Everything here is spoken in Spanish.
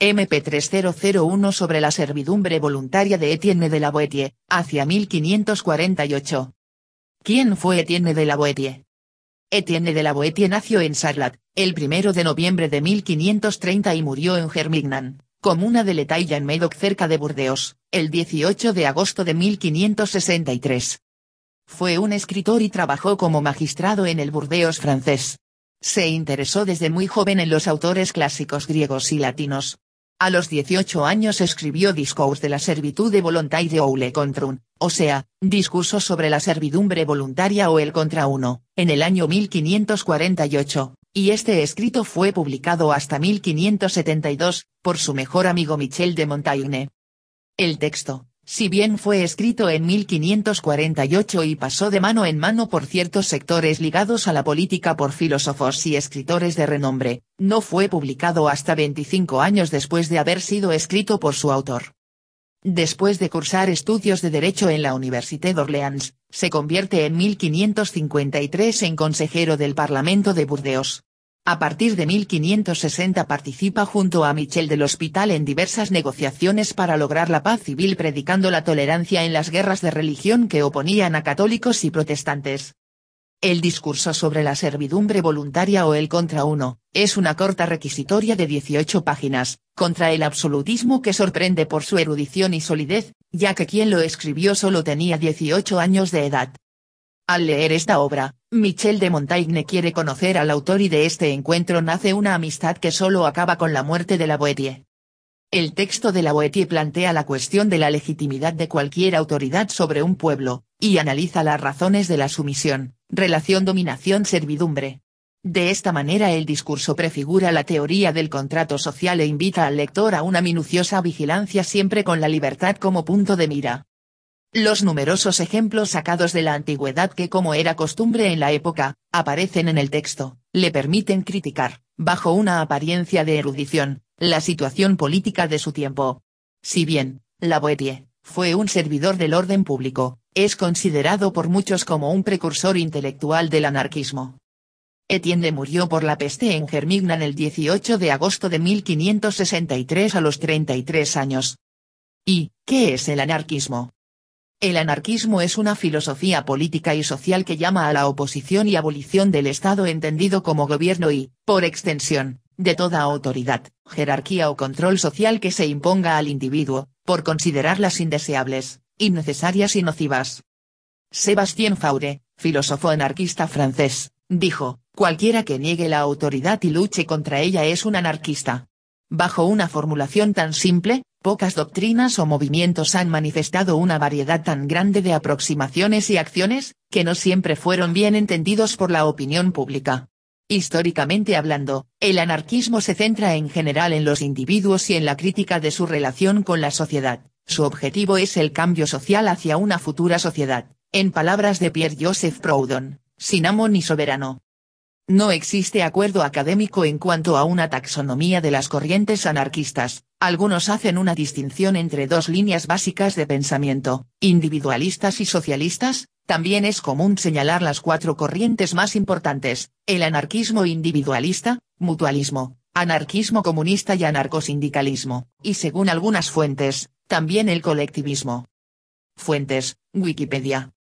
MP3001 sobre la servidumbre voluntaria de Etienne de la Boétie, hacia 1548. ¿Quién fue Etienne de la Boétie? Etienne de la Boétie nació en Sarlat, el 1 de noviembre de 1530 y murió en Germignan, comuna de Letaille en Medoc cerca de Burdeos, el 18 de agosto de 1563. Fue un escritor y trabajó como magistrado en el Burdeos francés. Se interesó desde muy joven en los autores clásicos griegos y latinos, a los 18 años escribió Discours de la servitude volontaire ou le contre o sea, discurso sobre la servidumbre voluntaria o el contra uno, en el año 1548, y este escrito fue publicado hasta 1572, por su mejor amigo Michel de Montaigne. El texto, si bien fue escrito en 1548 y pasó de mano en mano por ciertos sectores ligados a la política por filósofos y escritores de renombre, no fue publicado hasta 25 años después de haber sido escrito por su autor. Después de cursar estudios de Derecho en la Université d'Orléans, se convierte en 1553 en consejero del Parlamento de Burdeos. A partir de 1560 participa junto a Michel del Hospital en diversas negociaciones para lograr la paz civil predicando la tolerancia en las guerras de religión que oponían a católicos y protestantes. El discurso sobre la servidumbre voluntaria o el contra uno, es una corta requisitoria de 18 páginas, contra el absolutismo que sorprende por su erudición y solidez, ya que quien lo escribió solo tenía 18 años de edad. Al leer esta obra, Michel de Montaigne quiere conocer al autor y de este encuentro nace una amistad que solo acaba con la muerte de la Boetie. El texto de la Boetie plantea la cuestión de la legitimidad de cualquier autoridad sobre un pueblo, y analiza las razones de la sumisión, relación dominación-servidumbre. De esta manera el discurso prefigura la teoría del contrato social e invita al lector a una minuciosa vigilancia siempre con la libertad como punto de mira. Los numerosos ejemplos sacados de la antigüedad que como era costumbre en la época, aparecen en el texto, le permiten criticar, bajo una apariencia de erudición, la situación política de su tiempo. Si bien, la Boetie, fue un servidor del orden público, es considerado por muchos como un precursor intelectual del anarquismo. Etienne murió por la peste en Germignan el 18 de agosto de 1563 a los 33 años. ¿Y, qué es el anarquismo? El anarquismo es una filosofía política y social que llama a la oposición y abolición del Estado entendido como gobierno y, por extensión, de toda autoridad, jerarquía o control social que se imponga al individuo, por considerarlas indeseables, innecesarias y nocivas. Sébastien Faure, filósofo anarquista francés, dijo, cualquiera que niegue la autoridad y luche contra ella es un anarquista. Bajo una formulación tan simple, pocas doctrinas o movimientos han manifestado una variedad tan grande de aproximaciones y acciones, que no siempre fueron bien entendidos por la opinión pública. Históricamente hablando, el anarquismo se centra en general en los individuos y en la crítica de su relación con la sociedad. Su objetivo es el cambio social hacia una futura sociedad, en palabras de Pierre-Joseph Proudhon, sin amo ni soberano. No existe acuerdo académico en cuanto a una taxonomía de las corrientes anarquistas, algunos hacen una distinción entre dos líneas básicas de pensamiento, individualistas y socialistas, también es común señalar las cuatro corrientes más importantes, el anarquismo individualista, mutualismo, anarquismo comunista y anarcosindicalismo, y según algunas fuentes, también el colectivismo. Fuentes, Wikipedia.